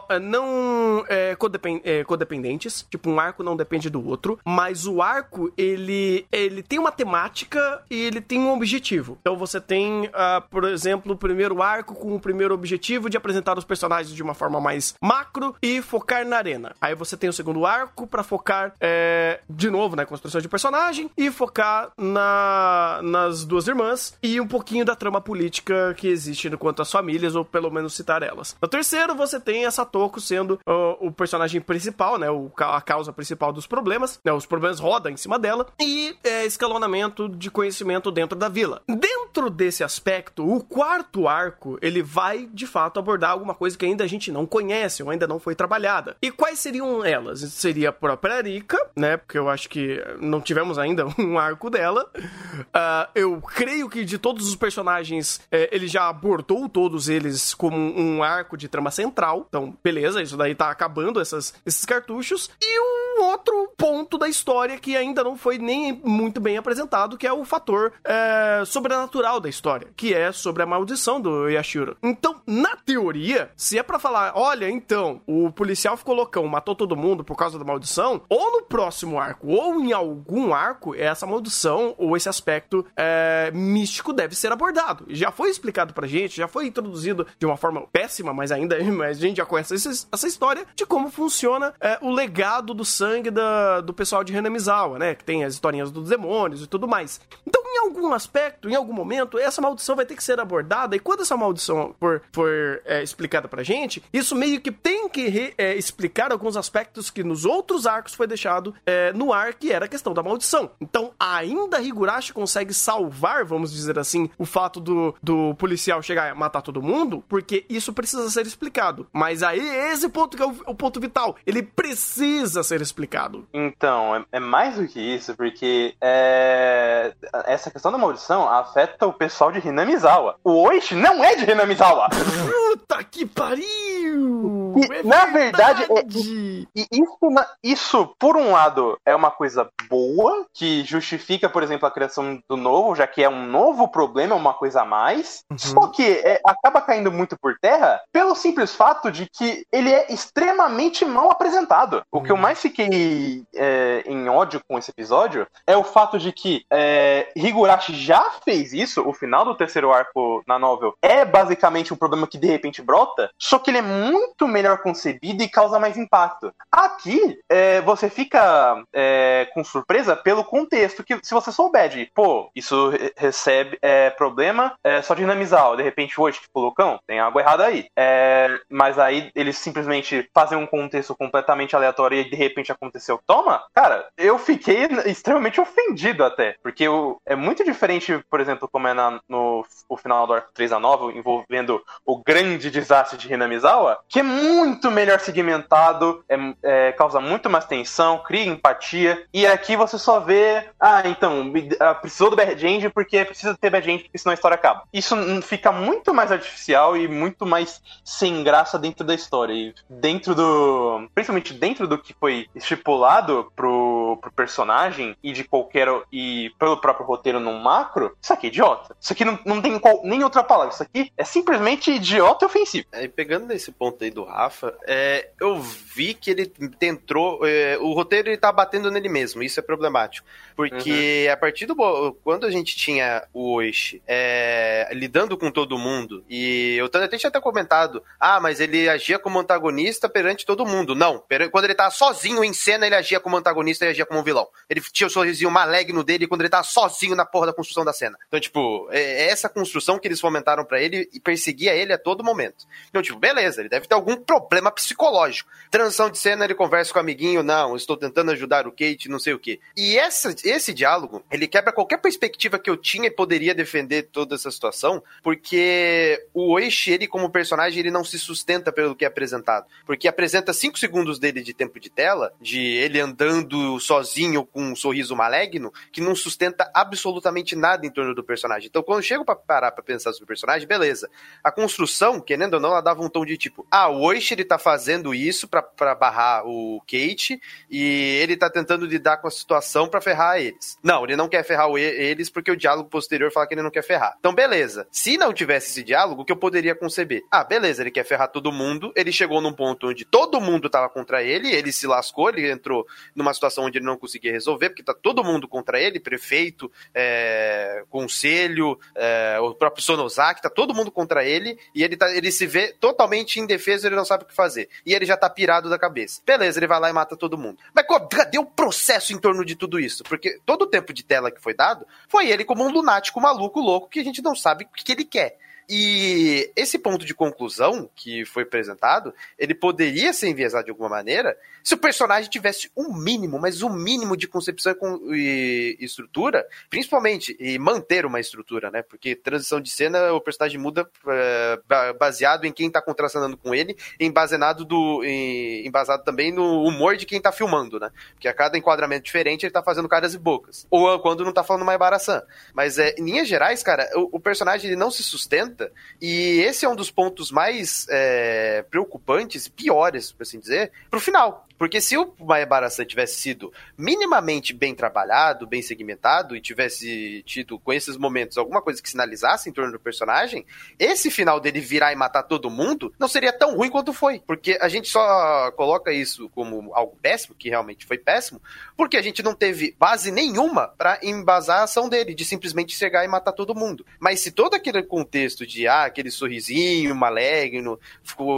é, não é, codepend, é, codependentes, tipo um arco não depende do outro, mas o arco ele ele tem uma temática e ele tem um objetivo. Então você tem, uh, por exemplo, o primeiro arco com o primeiro objetivo de apresentar os personagens de uma forma mais macro e focar na arena. Aí você tem o segundo arco para focar é, de novo na né, construção de personagem e focar na, nas duas irmãs e um pouquinho da trama política que existe quanto às famílias, ou pelo menos citar elas. No terceiro, você tem a Satoko sendo uh, o personagem principal, né? O, a causa principal dos problemas. Né, os problemas rodam em cima dela. E é, escalonamento de conhecimento dentro da vila. Dentro desse aspecto, o quarto arco, ele vai, de fato, abordar alguma coisa que ainda a gente não conhece, ou ainda não foi trabalhada. E quais seriam elas? Seria a própria Arika, né? Porque eu acho que não tivemos ainda um arco dela. Uh, eu creio que de todos os personagens, é, ele já abordou todos eles como um arco de trama central. Então, beleza, isso daí tá acabando essas, esses cartuchos. E um outro ponto da história que ainda não foi nem muito bem apresentado, que é o fator é, sobrenatural da história, que é sobre a maldição do Yashiro. Então, na teoria, se é para falar, olha, então, o policial ficou loucão, matou todo mundo por causa da maldição, ou no próximo arco, ou em algum arco, essa maldição ou esse aspecto é, místico deve ser abordado. Já foi explicado pra gente, já foi introduzido de uma forma péssima, mas ainda mas a gente já conhece essa, essa história de como funciona é, o legado do sangue da, do pessoal de Hanamizawa, né? Que tem as historinhas dos demônios e tudo mais. Então, em algum aspecto, em algum momento, essa maldição vai ter que ser abordada, e quando essa maldição for, for é, explicada pra gente, isso meio que tem que re, é, explicar alguns aspectos que nos outros arcos foi deixado é, no ar, que era a questão da maldição. Então, ainda Higurashi consegue salvar, vamos dizer assim, o fato do, do policial chegar a matar todo mundo, porque isso precisa ser explicado. Mas aí, esse ponto que é o, o ponto vital, ele precisa ser explicado. Então, é, é mais do que isso, porque é, essa questão da maldição afeta o pessoal de Hinamizawa. O Oishi não é de Hinamizawa! Puta que pariu! E, é na verdade, é, isso, isso, por um lado, é uma coisa boa, que justifica, por exemplo, a criação do novo, já que é um novo problema, é uma coisa a mais. Uhum. Só que é, acaba caindo muito por terra pelo simples fato de que ele é extremamente mal apresentado. O que eu uhum. mais fiquei é, em ódio com esse episódio é o fato de que é, Higurashi já fez isso, o final do terceiro arco na novel é basicamente um problema que de repente brota, só que ele é muito melhor concebido e causa mais impacto. Aqui, é, você fica é, com surpresa pelo contexto, que se você souber de, pô, isso recebe é, problema é, só dinamizar, de repente hoje, tipo, loucão, tem algo errado aí. É, mas aí eles simplesmente fazem um contexto completamente aleatório e de repente aconteceu. Toma, cara, eu fiquei extremamente ofendido até, porque eu, é muito diferente, por exemplo, como é na, no o final do arco 3 da novel, envolvendo o grande desastre de Hinamizawa, que é muito melhor segmentado, é, é, causa muito mais tensão, cria empatia, e aqui você só vê, ah, então, ah, precisou do Bad End porque precisa ter Bad End, porque senão a história acaba. Isso fica muito mais artificial e muito mais sem graça dentro da história, e dentro do... principalmente dentro do que foi estipulado pro, pro personagem e de qualquer... e pelo próprio roteiro no macro, isso aqui é idiota. Isso aqui não, não tem qual, nem outra palavra. Isso aqui é simplesmente idiota e ofensivo. É, e pegando nesse ponto aí do Rafa, é, eu vi que ele tentou. É, o roteiro ele tá batendo nele mesmo. Isso é problemático. Porque uhum. a partir do. Quando a gente tinha o Oishi é, lidando com todo mundo, e eu até tinha até comentado: ah, mas ele agia como antagonista perante todo mundo. Não, quando ele tá sozinho em cena, ele agia como antagonista e agia como vilão. Ele tinha o sorrisinho maligno dele quando ele tá sozinho na porra da construção da cena. Então, tipo, é, é essa construção que eles fomentaram para ele e perseguia ele a todo momento. Então, tipo, beleza, ele deve ter algum problema psicológico. Transição de cena, ele conversa com o amiguinho, não, estou tentando ajudar o Kate, não sei o quê. E essa, esse diálogo, ele quebra qualquer perspectiva que eu tinha e poderia defender toda essa situação, porque o Oishi, ele como personagem, ele não se sustenta pelo que é apresentado. Porque apresenta cinco segundos dele de tempo de tela, de ele andando sozinho com um sorriso maligno, que não sustenta absolutamente nada em torno do personagem. Então, quando eu chego para parar pra pensar sobre o personagem, beleza. A construção, querendo ou não, ela dava um tom de tipo, ah, o ele tá fazendo isso para barrar o Kate, e ele tá tentando lidar com a situação para ferrar eles. Não, ele não quer ferrar eles porque o diálogo posterior fala que ele não quer ferrar. Então, beleza. Se não tivesse esse diálogo, que eu poderia conceber? Ah, beleza, ele quer ferrar todo mundo, ele chegou num ponto onde todo mundo tava contra ele, ele se lascou, ele entrou numa situação onde ele não conseguia resolver, porque tá todo mundo contra ele, prefeito, é, conselho, é, o próprio Sonosaki, tá todo mundo contra ele, e ele, tá, ele se vê totalmente indefeso, ele não sabe o que fazer. E ele já tá pirado da cabeça. Beleza, ele vai lá e mata todo mundo. Mas cadê o processo em torno de tudo isso? Porque todo o tempo de tela que foi dado foi ele como um lunático maluco louco que a gente não sabe o que ele quer. E esse ponto de conclusão que foi apresentado, ele poderia ser enviesado de alguma maneira se o personagem tivesse um mínimo, mas um mínimo de concepção e, estrutura, principalmente, e manter uma estrutura, né? Porque transição de cena, o personagem muda é, baseado em quem tá contracenando com ele, embasenado do, em, embasado também no humor de quem tá filmando, né? Porque a cada enquadramento diferente ele tá fazendo caras e bocas. Ou quando não tá falando uma embaraçã. Mas é, em linhas gerais, cara, o, o personagem ele não se sustenta, e esse é um dos pontos mais é, preocupantes, piores, por assim dizer, pro final. Porque se o Maebara-san tivesse sido minimamente bem trabalhado, bem segmentado e tivesse tido com esses momentos alguma coisa que sinalizasse em torno do personagem, esse final dele virar e matar todo mundo não seria tão ruim quanto foi. Porque a gente só coloca isso como algo péssimo, que realmente foi péssimo, porque a gente não teve base nenhuma para embasar a ação dele, de simplesmente chegar e matar todo mundo. Mas se todo aquele contexto de ah, aquele sorrisinho maligno,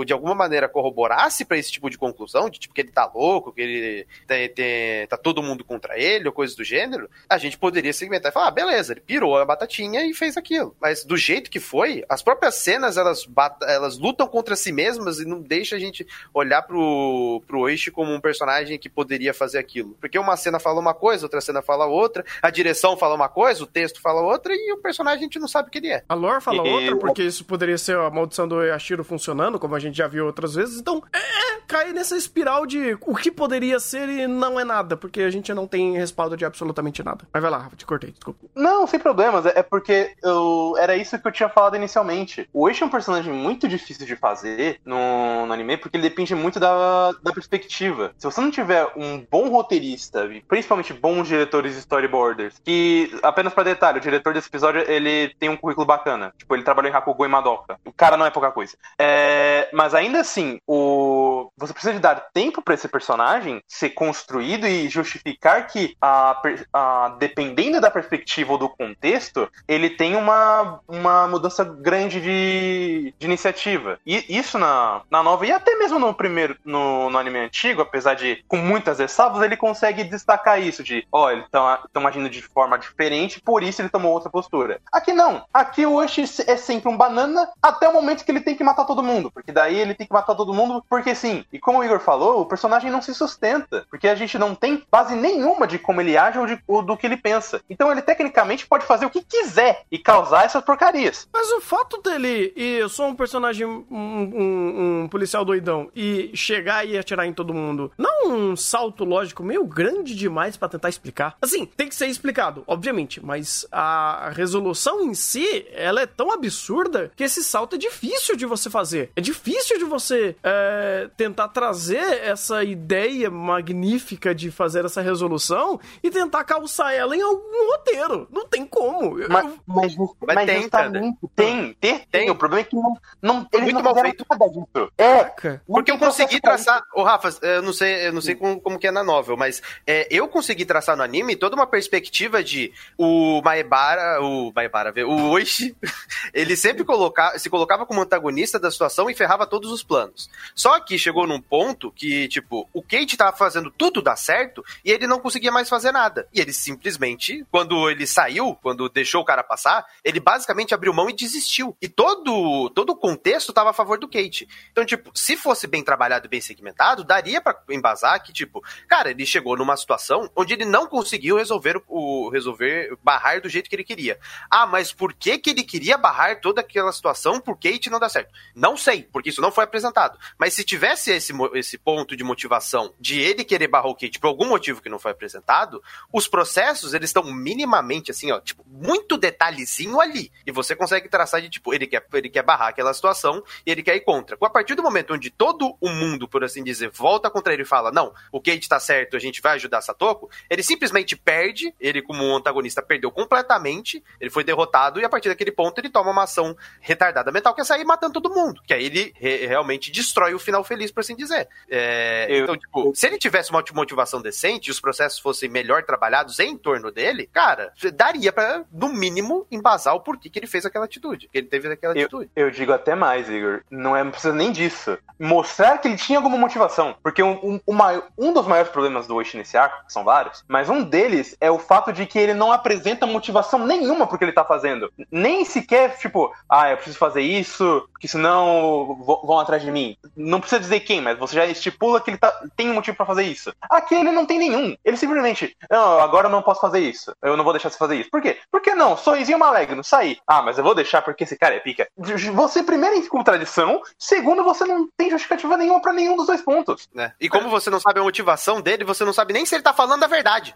de alguma maneira corroborasse para esse tipo de conclusão, de tipo que ele tá louco, que ele tem, tem, tá todo mundo contra ele, ou coisas do gênero, a gente poderia segmentar e falar, ah, beleza, ele pirou a batatinha e fez aquilo. Mas do jeito que foi, as próprias cenas, elas, elas lutam contra si mesmas e não deixa a gente olhar pro, pro Oishi como um personagem que poderia fazer aquilo. Porque uma cena fala uma coisa, outra cena fala outra, a direção fala uma coisa, o texto fala outra, e o personagem a gente não sabe o que ele é. A lore fala e... outra, porque isso poderia ser a maldição do Yashiro funcionando, como a gente já viu outras vezes. Então, é, é cai nessa espiral de o que poderia ser e não é nada, porque a gente não tem respaldo de absolutamente nada. Mas vai lá, te cortei, desculpa. Não, sem problemas. É porque eu... era isso que eu tinha falado inicialmente. O Ace é um personagem muito difícil de fazer no, no anime, porque ele depende muito da, da perspectiva. Se você não tiver um bom roteirista, principalmente bons diretores de storyboarders, que, apenas para detalhe, o diretor desse episódio, ele tem um currículo bacana. Tipo, ele trabalhou em Hakugo e Madoka. O cara não é pouca coisa. É... Mas ainda assim, o... você precisa de dar tempo para esse personagem ser construído e justificar que, a, a, dependendo da perspectiva ou do contexto, ele tem uma, uma mudança grande de, de iniciativa. E isso na, na nova, e até mesmo no primeiro, no, no anime antigo, apesar de com muitas ressalvas, ele consegue destacar isso de, ó, oh, eles estão agindo de forma diferente, por isso ele tomou outra postura. Aqui não. Aqui o Oshi é sempre um banana até o momento que ele tem que matar todo mundo, porque daí ele tem que matar todo mundo, porque sim. E como o Igor falou, o personagem não se sustenta, porque a gente não tem base nenhuma de como ele age ou, de, ou do que ele pensa. Então ele tecnicamente pode fazer o que quiser e causar essas porcarias. Mas o fato dele, e eu sou um personagem, um, um, um policial doidão, e chegar e atirar em todo mundo, não um salto lógico meio grande demais para tentar explicar. Assim, tem que ser explicado, obviamente, mas a resolução em si, ela é tão absurda que esse salto é difícil de você fazer. É difícil de você é, tentar trazer essa ideia magnífica de fazer essa resolução e tentar calçar ela em algum roteiro. Não tem como. Mas, mas, mas, mas tem, justamente, tem, tem, tem. O problema é que não, não eles Muito não mal feito. nada disso. É, porque eu consegui traçar. Ô, Rafa, eu não sei, eu não sei como, como que é na novel, mas é, eu consegui traçar no anime toda uma perspectiva de o Maebara, o Maebara, o Oishi, ele sempre coloca, se colocava como antagonista da situação e ferrava todos os planos. Só que chegou num ponto que, tipo, o Kate tava fazendo tudo dar certo e ele não conseguia mais fazer nada. E ele simplesmente, quando ele saiu, quando deixou o cara passar, ele basicamente abriu mão e desistiu. E todo, todo o contexto tava a favor do Kate. Então, tipo, se fosse bem trabalhado e bem segmentado, daria para embasar que, tipo, cara, ele chegou numa situação onde ele não conseguiu resolver o resolver barrar do jeito que ele queria. Ah, mas por que que ele queria barrar toda aquela situação por Kate não dá certo? Não sei, porque isso não foi apresentado. Mas se tivesse esse, esse ponto de motivação de ele querer barrar o Kate por algum motivo que não foi apresentado, os processos, eles estão minimamente assim, ó, tipo, muito detalhezinho ali. E você consegue traçar de, tipo, ele quer, ele quer barrar aquela situação e ele quer ir contra. A partir do momento onde todo o mundo, por assim dizer, volta contra ele e fala, não, o Kate tá certo, a gente vai ajudar Satoko, ele simplesmente perde, ele como antagonista perdeu completamente, ele foi derrotado e a partir daquele ponto ele toma uma ação retardada mental que é sair matando todo mundo. Que aí ele re realmente destrói o final feliz, por assim dizer. É, então, tipo, se ele tivesse uma motivação decente e os processos fossem melhor trabalhados em torno dele, cara, daria para no mínimo, embasar o porquê que ele fez aquela atitude, que ele teve aquela eu, atitude. Eu digo até mais, Igor. Não, é, não precisa nem disso. Mostrar que ele tinha alguma motivação. Porque um, um, um dos maiores problemas do Oishi nesse arco, que são vários, mas um deles é o fato de que ele não apresenta motivação nenhuma pro que ele tá fazendo. Nem sequer, tipo, ah, eu preciso fazer isso, porque senão vão atrás de mim. Não precisa dizer quem, mas você já estipula que ele tá, tem um motivo para fazer isso. Aqui ele não tem nenhum. Ele simplesmente, não, agora eu não posso fazer isso. Eu não vou deixar você fazer isso. Por quê? Por que não? Sorrisinho maligno, sair. Ah, mas eu vou deixar porque esse cara é pica. Você, primeiro, em contradição. Segundo, você não tem justificativa nenhuma para nenhum dos dois pontos. É. E como você não sabe a motivação dele, você não sabe nem se ele tá falando a verdade.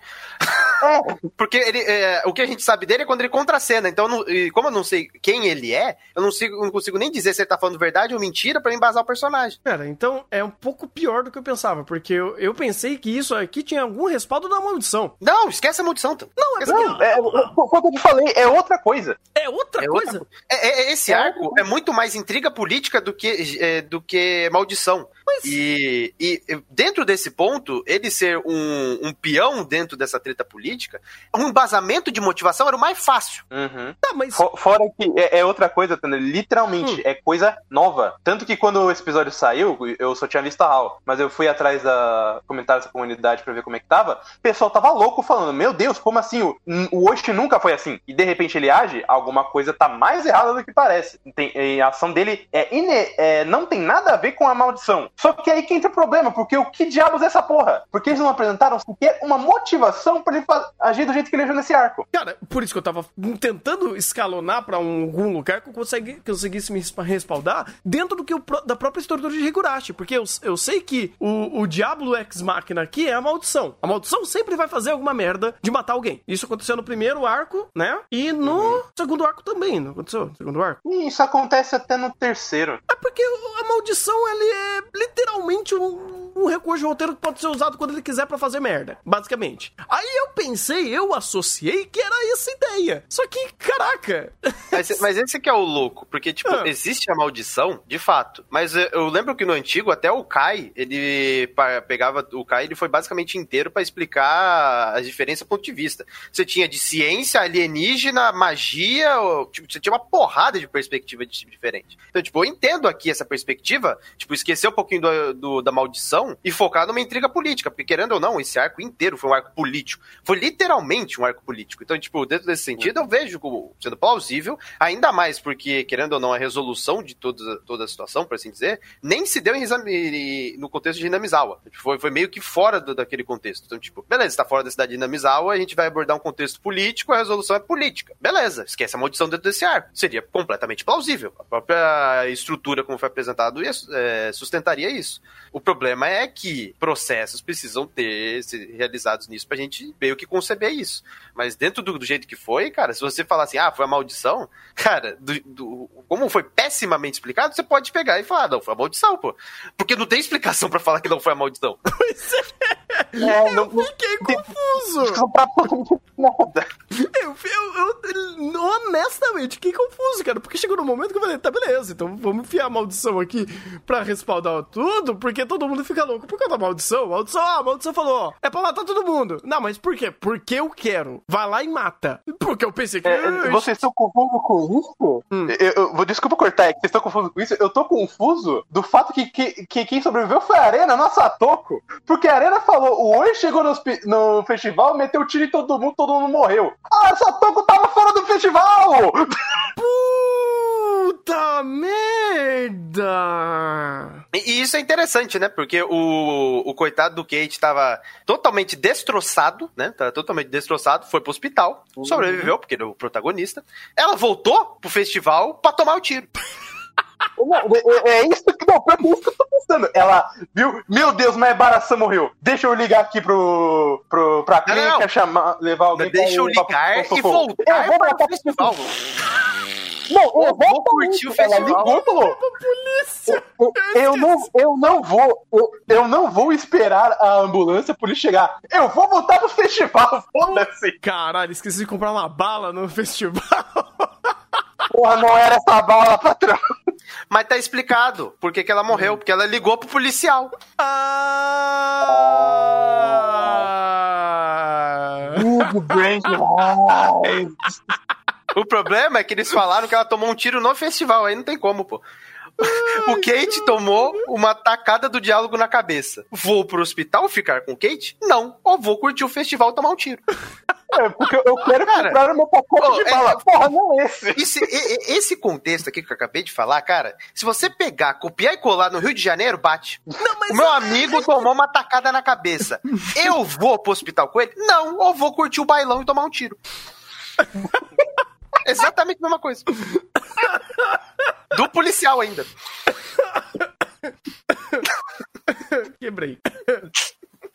É. porque ele, é, o que a gente sabe dele é quando ele contracena. Então, não, como eu não sei quem ele é, eu não, sigo, não consigo nem dizer se ele tá falando verdade ou mentira para embasar o personagem. Cara, então é um pouco pior do que eu pensava, porque eu, eu pensei que isso aqui tinha algum respaldo da maldição. Não, esquece a maldição. Não, é. Não, é, como eu te falei, é outra coisa. É outra é coisa? Outra... É, é, esse arco é muito mais intriga política do que, é, do que maldição. Mas... E, e, dentro desse ponto, ele ser um, um peão dentro dessa treta política, um embasamento de motivação era o mais fácil. Uhum. Tá, mas... Fora que é, é outra coisa, literalmente, hum. é coisa nova. Tanto que quando esse episódio saiu, eu só tinha visto a HAL, mas eu fui atrás da comentários da comunidade pra ver como é que tava, o pessoal tava louco falando, meu Deus, como assim? O, o Oshi nunca foi assim. E de repente ele age, alguma coisa tá mais errada do que parece. Tem, a ação dele é, ine, é não tem nada a ver com a maldição. Só que aí que entra o problema, porque o que diabos é essa porra? Porque eles não apresentaram sequer uma motivação para ele agir do jeito que ele agiu nesse arco. Cara, por isso que eu tava tentando escalonar para um, algum lugar que eu consegui, conseguisse me respaldar dentro do que da própria estrutura de Higurashi. Porque eu, eu sei que o, o Diablo Ex Machina aqui é a maldição. A maldição sempre vai fazer alguma merda de matar alguém. Isso aconteceu no primeiro arco, né? E no uhum. segundo arco também, não aconteceu? No segundo arco? Isso acontece até no terceiro. É porque a maldição, ele é literalmente um, um recurso de roteiro que pode ser usado quando ele quiser para fazer merda, basicamente. Aí eu pensei, eu associei que era essa ideia. Só que, caraca. Mas, mas esse que é o louco, porque, tipo, ah. existe a maldição, de fato. Mas eu lembro que no antigo, até o Kai, ele pegava. O Kai, ele foi basicamente inteiro para explicar as diferenças do ponto de vista. Você tinha de ciência, alienígena, magia, ou, tipo, você tinha uma porrada de perspectiva de tipo diferente. Então, tipo, eu entendo aqui essa perspectiva, tipo, esquecer um pouquinho do, do, da maldição e focar numa intriga política, porque querendo ou não, esse arco inteiro foi um arco político. Foi literalmente um arco político. Então, tipo, dentro desse sentido, eu vejo como sendo plausível, ainda mais porque, querendo ou não, a resolução de toda, toda a situação, por assim dizer, nem se deu em, no contexto de Hinamizawa. Foi, foi meio que fora do, daquele contexto. Então, tipo, beleza, está fora da cidade de Hinamizawa, a gente vai abordar um contexto político, a resolução é política. Beleza, esquece a maldição dentro desse arco. Seria completamente plausível. A própria estrutura, como foi apresentado, é, sustentaria isso. O problema é que processos precisam ter ser realizados nisso pra gente ver o que conceber isso. Mas dentro do, do, jeito que foi, cara, se você falar assim, ah, foi a maldição, cara, do, do, como foi pessimamente explicado, você pode pegar e falar, não, foi a maldição, pô. Porque não tem explicação para falar que não foi a maldição. É. É, não, não Fiquei confuso. comprar nada. Eu, eu, eu, honestamente, fiquei confuso, cara. Porque chegou no momento que eu falei, tá, beleza, então vamos enfiar a maldição aqui pra respaldar tudo, porque todo mundo fica louco por causa da maldição. Maldição, ah, a maldição falou, ó, é pra matar todo mundo. Não, mas por quê? Porque eu quero. Vai lá e mata. Porque eu pensei que... É, vocês estão confusos com isso? Hum. Eu, eu, vou- desculpa cortar, é que vocês estão confusos com isso. Eu tô confuso do fato que, que, que quem sobreviveu foi a Arena, nossa Toco. Porque a Arena falou, o Oi chegou no, no festival, meteu tiro em todo mundo, todo mundo morreu. Ah, essa Toco tava fora do festival! Puta merda! E isso é interessante, né? Porque o, o coitado do Kate tava totalmente destroçado, né? Tava totalmente destroçado, foi pro hospital, sobreviveu, porque ele é o protagonista. Ela voltou pro festival pra tomar o tiro. Não, é, é isso que, não, pior que é isso que eu tô pensando. Ela viu, meu Deus, mas Baraçan morreu. Deixa eu ligar aqui pro, pro, pra Não, não, chamar, levar alguém Deixa eu pra- pra- ligar pra- e pra- voltar Eu vou para matar o festival. Não, Eu vou exatamente. curtir o Ela festival. ligou e falou, eu, eu não, eu não vou, eu, eu não vou esperar a ambulância por ele chegar. Eu vou voltar pro festival, foda-se. Caralho, esqueci de comprar uma bala no festival. Porra, não era essa bala, patrão. Mas tá explicado por que, que ela morreu, porque ela ligou pro policial. Ah! O problema é que eles falaram que ela tomou um tiro no festival, aí não tem como, pô. O Kate tomou uma tacada do diálogo na cabeça. Vou pro hospital ficar com o Kate? Não. Ou vou curtir o festival e tomar um tiro. É, porque eu quero Cara, comprar o meu pacote ô, de é- bala. Porra, não esse. Esse, e- e- esse contexto aqui que eu acabei de falar, cara, se você pegar, copiar e colar no Rio de Janeiro, bate. o meu amigo tomou uma tacada na cabeça. Eu vou pro hospital com ele? Não. Ou vou curtir o bailão e tomar um tiro. Exatamente a mesma coisa. Do policial ainda. Quebrei.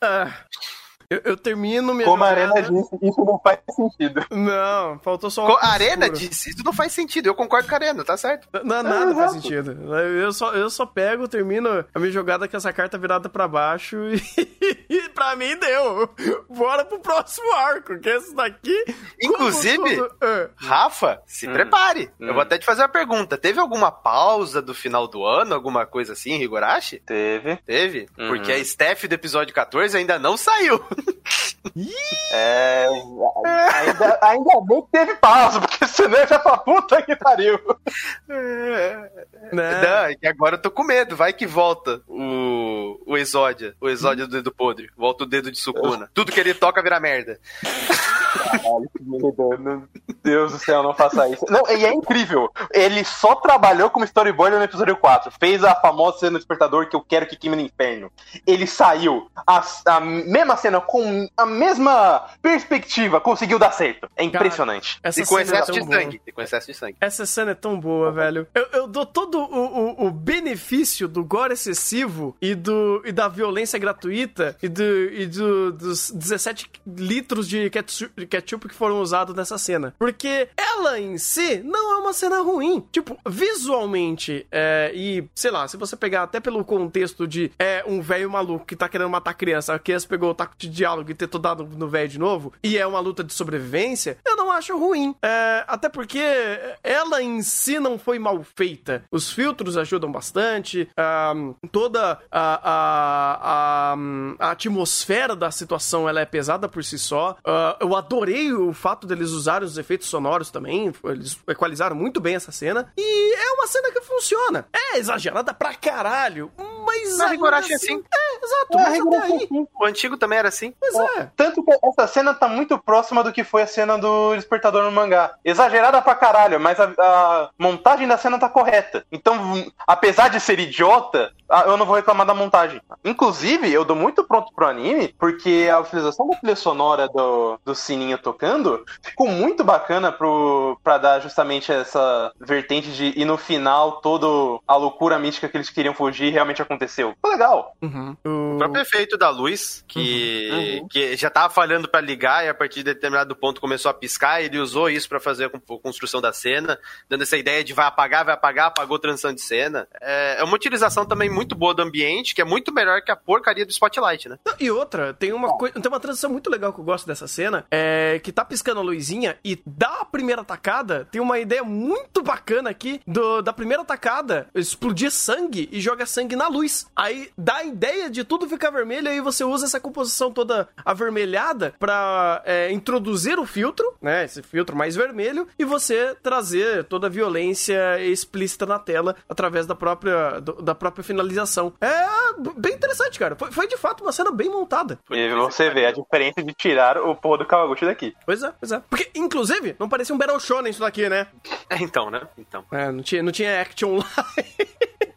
Ah, eu, eu termino minha. Como a jogada- Arena disse, isso não faz sentido. Não, faltou só uma A Arena disse, isso não faz sentido. Eu concordo com a Arena, tá certo? Não, nada faz Exato. sentido. Eu só, eu só pego, termino a minha jogada com essa carta virada pra baixo e pra mim deu. Bora pro próximo arco, que esse daqui. Inclusive- como Ah, Rafa, se prepare. Hum. Eu vou até te fazer uma pergunta. Teve alguma pausa do final do ano? Alguma coisa assim, Higurashi? Teve. Teve? Uhum. Porque a Steph do episódio 14 ainda não saiu. É. Ainda, ainda bem que teve pausa, porque senão eu já pra puta que pariu. né? Não, é que agora eu tô com medo. Vai que volta o, o Exódia. O Exódia do dedo podre. Volta o dedo de Sukuna. Tudo que ele toca vira merda. Caralho, que medo. Meu Deus do céu, não faça isso. Não, e é incrível. Ele só trabalhou como storyboard no episódio 4. Fez a famosa cena do despertador que eu quero que queime no inferno. Ele saiu. A, a mesma cena, com a mesma perspectiva, conseguiu dar certo. É impressionante. Essa E com cena é excesso tão de boa. sangue. E com excesso de sangue. Essa cena é tão boa, velho. Eu, eu dou todo o, o, o benefício do gore excessivo e, do, e da violência gratuita e, do, e do, dos 17 litros de ketchu- de ketchup que foram usados nessa cena. Porque ela em si não é uma cena ruim. Tipo, visualmente, é, e sei lá, se você pegar até pelo contexto de é um velho maluco que tá querendo matar a criança, a criança pegou o taco de diálogo e tentou dar no, velho de novo, e é uma luta de sobrevivência, eu não acho ruim. É, até porque ela em si não foi mal feita. Os filtros ajudam bastante, ahn, toda a, a, a, a atmosfera da situação ela é pesada por si só. Ah, eu adorei o fato deles usarem os efeitos sonoros também, eles equalizaram muito bem essa cena, e é uma cena que funciona. É exagerada pra caralho, mas. Na Higurashi é assim. É, exato, É, mas até aí. O antigo também era assim. Pois é. Tanto que essa cena tá muito próxima do que foi a cena do Despertador no mangá. Exagerada pra caralho, mas a, a montagem da cena tá correta. Então, apesar de ser idiota, eu não vou reclamar da montagem. Inclusive, eu dou muito pronto pro anime, porque a utilização da trilha sonora do, do sininho tocando ficou muito bacana pro, pra dar justamente essa vertente de. E no final, toda a loucura mística que eles queriam fugir realmente aconteceu. Ficou legal. Uhum. O, próprio efeito da luz, que, Uhum. que já tava falhando pra ligar e a partir de determinado ponto começou a piscar, ele usou isso pra fazer a con- construção da cena, dando essa ideia de vai apagar, vai apagar, apagou transição de cena. É, é uma utilização também muito boa do ambiente, que é muito melhor que a porcaria do Spotlight, né? E outra, tem uma coisa, tem uma transição muito legal que eu gosto dessa cena, é que tá piscando a luzinha e da primeira tacada tem uma ideia muito bacana aqui do, da primeira tacada explodir sangue e joga sangue na luz. Aí dá a ideia de tudo ficar vermelho aí você usa essa composição toda avermelhada pra é, introduzir o filtro, né, esse filtro mais vermelho e você trazer toda a violência explícita na tela através da própria do- da própria finalização. É bem interessante, cara. Foi, foi de fato uma cena bem montada. E você vê a diferença de tirar o porra do Kawaguchi daqui. Pois é, pois é. Porque, inclusive, não parecia um Battle Shonen isso daqui, né? É, então, né? Então. É, não tinha, não tinha action lá.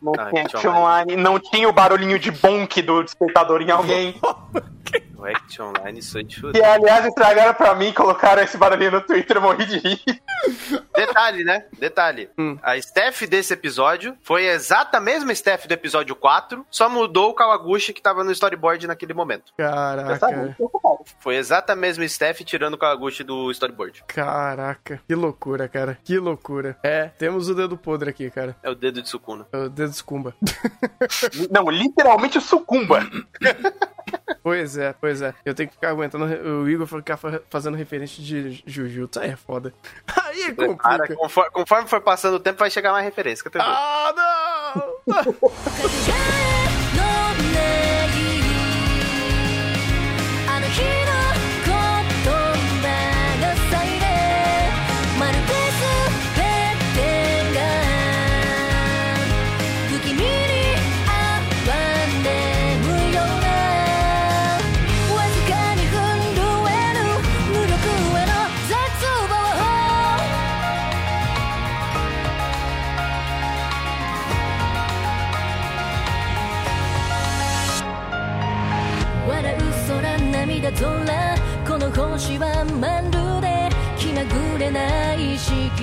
Não Ah, tinha action action online, não tinha o barulhinho de bonk do despertador em alguém. O Action Online, é de Que, aliás, estragaram pra mim, colocaram esse barulhinho no Twitter, eu morri de rir. Detalhe, né? Detalhe. Hum. A staff desse episódio foi a exata mesma staff do episódio 4, só mudou o Kawaguchi que tava no storyboard naquele momento. Caraca, Foi exata mesma staff tirando o Kawaguchi do storyboard. caraca. Que loucura, cara. Que loucura. É, temos o dedo podre aqui, cara. É o dedo de Sukuna. É O dedo escumba. Não, literalmente sucumba. pois é, pois é. Eu tenho que ficar aguentando o Igor ficar fa- fazendo referência de Jujutsu. Aí é foda. Aí Cara, complica. conforme, conforme for passando o tempo, vai chegar mais referência. Ah, não!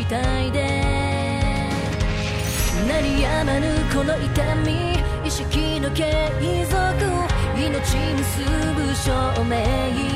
体で鳴りやまぬこの痛み。意識の継続。命結ぶ証明。